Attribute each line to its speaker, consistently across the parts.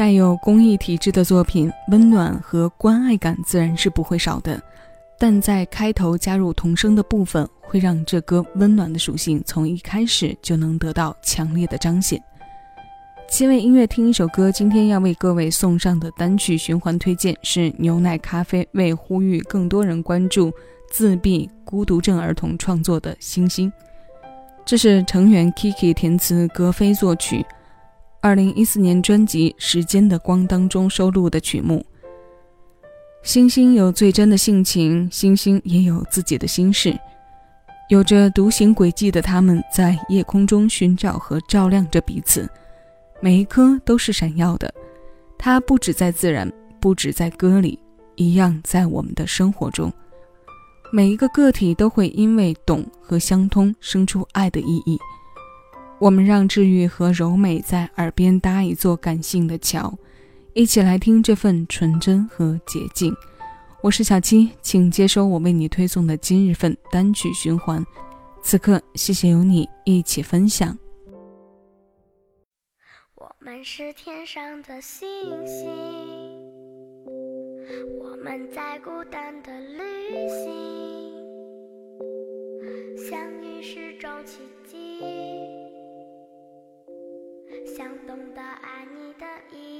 Speaker 1: 带有公益体质的作品，温暖和关爱感自然是不会少的。但在开头加入童声的部分，会让这歌温暖的属性从一开始就能得到强烈的彰显。七味音乐听一首歌，今天要为各位送上的单曲循环推荐是牛奶咖啡为呼吁更多人关注自闭孤独症儿童创作的《星星》，这是成员 Kiki 填词，格飞作曲，二零一四年专辑《时间的光》当中收录的曲目。星星有最真的性情，星星也有自己的心事，有着独行轨迹的他们，在夜空中寻找和照亮着彼此。每一颗都是闪耀的，它不止在自然，不止在歌里，一样在我们的生活中。每一个个体都会因为懂和相通，生出爱的意义。我们让治愈和柔美在耳边搭一座感性的桥，一起来听这份纯真和洁净。我是小七，请接收我为你推送的今日份单曲循环。此刻，谢谢有你一起分享。
Speaker 2: 我们是天上的星星，我们在孤单的旅行，相遇是种奇迹，懂得爱你的意义。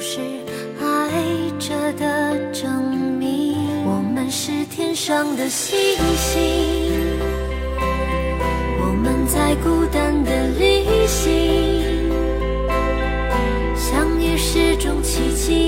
Speaker 3: 是爱着的证明。我们是天上的星星，我们在孤单的旅行，相遇是种奇迹，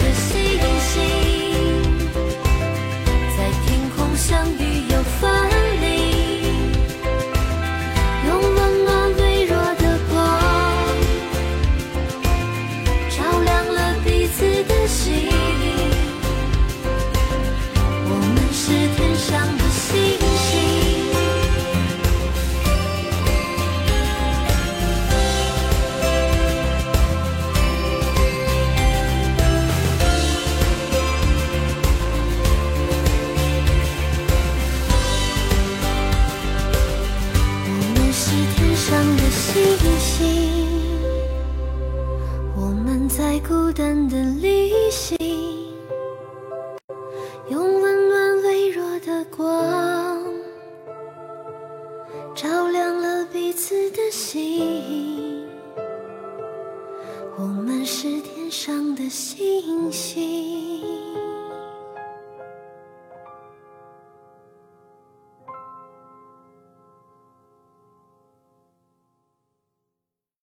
Speaker 3: 孤单的旅行用温暖微
Speaker 2: 弱的光照亮了
Speaker 3: 彼此的心。我们是天上的星星。